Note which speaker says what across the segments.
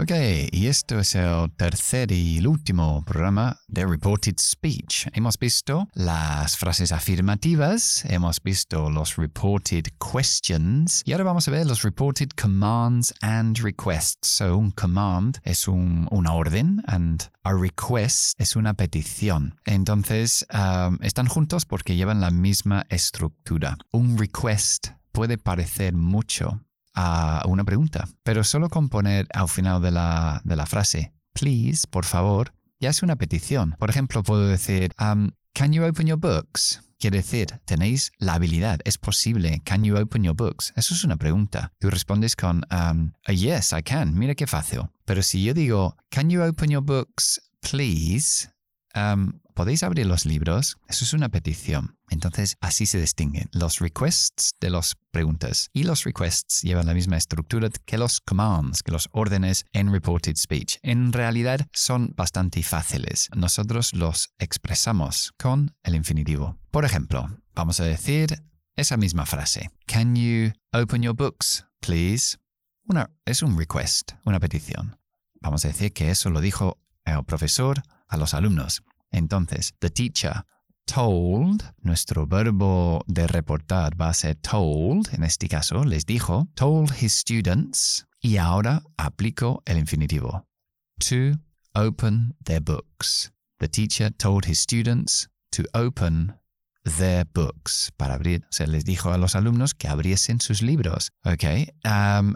Speaker 1: Ok, y esto es el tercer y el último programa de Reported Speech. Hemos visto las frases afirmativas, hemos visto los reported questions y ahora vamos a ver los reported commands and requests. So, un command es un, una orden and a request es una petición. Entonces, um, están juntos porque llevan la misma estructura. Un request puede parecer mucho a una pregunta, pero solo con poner al final de la, de la frase, please, por favor, ya es una petición. Por ejemplo, puedo decir, um, can you open your books? Quiere decir, tenéis la habilidad, es posible. Can you open your books? Eso es una pregunta. Tú respondes con, um, yes, I can. Mira qué fácil. Pero si yo digo, can you open your books, please? Um, ¿Podéis abrir los libros? Eso es una petición. Entonces, así se distinguen los requests de las preguntas. Y los requests llevan la misma estructura que los commands, que los órdenes en reported speech. En realidad, son bastante fáciles. Nosotros los expresamos con el infinitivo. Por ejemplo, vamos a decir esa misma frase. Can you open your books, please? Una, es un request, una petición. Vamos a decir que eso lo dijo el profesor a los alumnos. Entonces, the teacher told, nuestro verbo de reportar va a ser told, en este caso les dijo, told his students, y ahora aplico el infinitivo. To open their books. The teacher told his students to open their books. Para abrir, se les dijo a los alumnos que abriesen sus libros. Ok.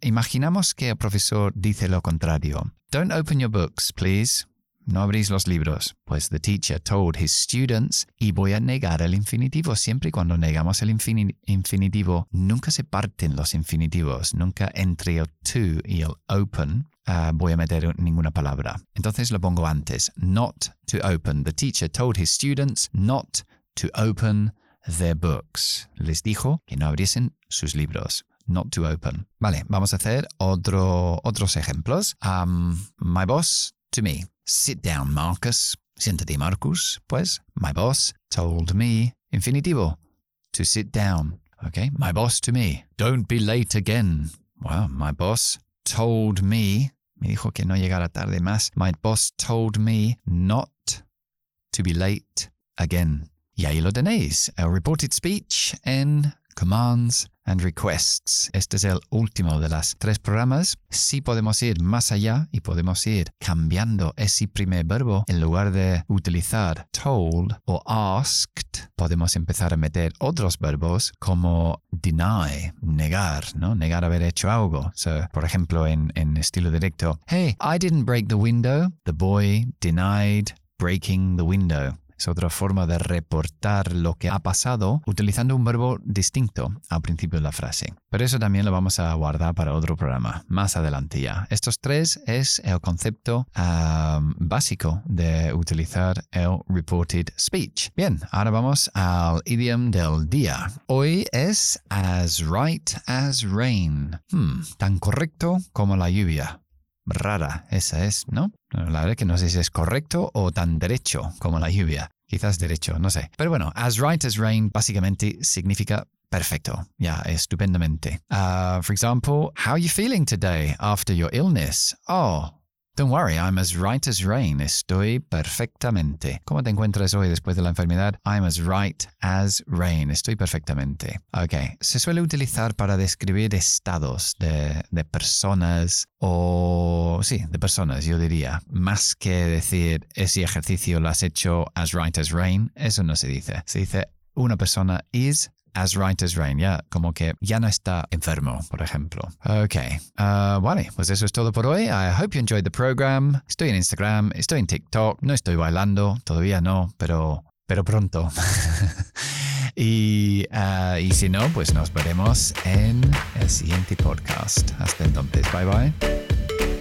Speaker 1: Imaginamos que el profesor dice lo contrario. Don't open your books, please no abrís los libros. Pues the teacher told his students, y voy a negar el infinitivo. Siempre y cuando negamos el infinitivo, nunca se parten los infinitivos, nunca entre el to y el open uh, voy a meter ninguna palabra. Entonces lo pongo antes. Not to open. The teacher told his students not to open their books. Les dijo que no abriesen sus libros. Not to open. Vale, vamos a hacer otro, otros ejemplos. My boss to me. Sit down, Marcus. Siéntate, Marcus. Pues, my boss told me, infinitivo, to sit down. Okay, my boss to me. Don't be late again. Well, my boss told me, me dijo que no llegara tarde más. My boss told me not to be late again. Y ahí lo tenéis, el reported speech en commands and requests. Este es el último de las tres programas. Sí podemos ir más allá y podemos ir cambiando ese primer verbo en lugar de utilizar told o asked. Podemos empezar a meter otros verbos como deny, negar, ¿no? Negar haber hecho algo. por ejemplo, en, en estilo directo, hey, I didn't break the window. The boy denied breaking the window es otra forma de reportar lo que ha pasado utilizando un verbo distinto al principio de la frase. Pero eso también lo vamos a guardar para otro programa, más adelante ya. Estos tres es el concepto básico de utilizar el reported speech. Bien, ahora vamos al idioma del día. Hoy es as right as rain. Hmm, tan correcto como la lluvia rara esa es, ¿no? La verdad que no sé si es correcto o tan derecho como la lluvia. Quizás derecho, no sé. Pero bueno, as right as rain básicamente significa perfecto, ya, estupendamente. Uh, for example, how are you feeling today after your illness? Oh, Don't worry, I'm as right as rain. Estoy perfectamente. ¿Cómo te encuentras hoy después de la enfermedad? I'm as right as rain. Estoy perfectamente. Ok. Se suele utilizar para describir estados de, de personas o... Sí, de personas, yo diría. Más que decir ese ejercicio lo has hecho as right as rain, eso no se dice. Se dice una persona is as right as rain, ya, como que ya no está enfermo, por ejemplo. Ok, uh, vale, pues eso es todo por hoy. I hope you enjoyed the program. Estoy en Instagram, estoy en TikTok, no estoy bailando, todavía no, pero, pero pronto. y, uh, y si no, pues nos veremos en el siguiente podcast. Hasta entonces, bye bye.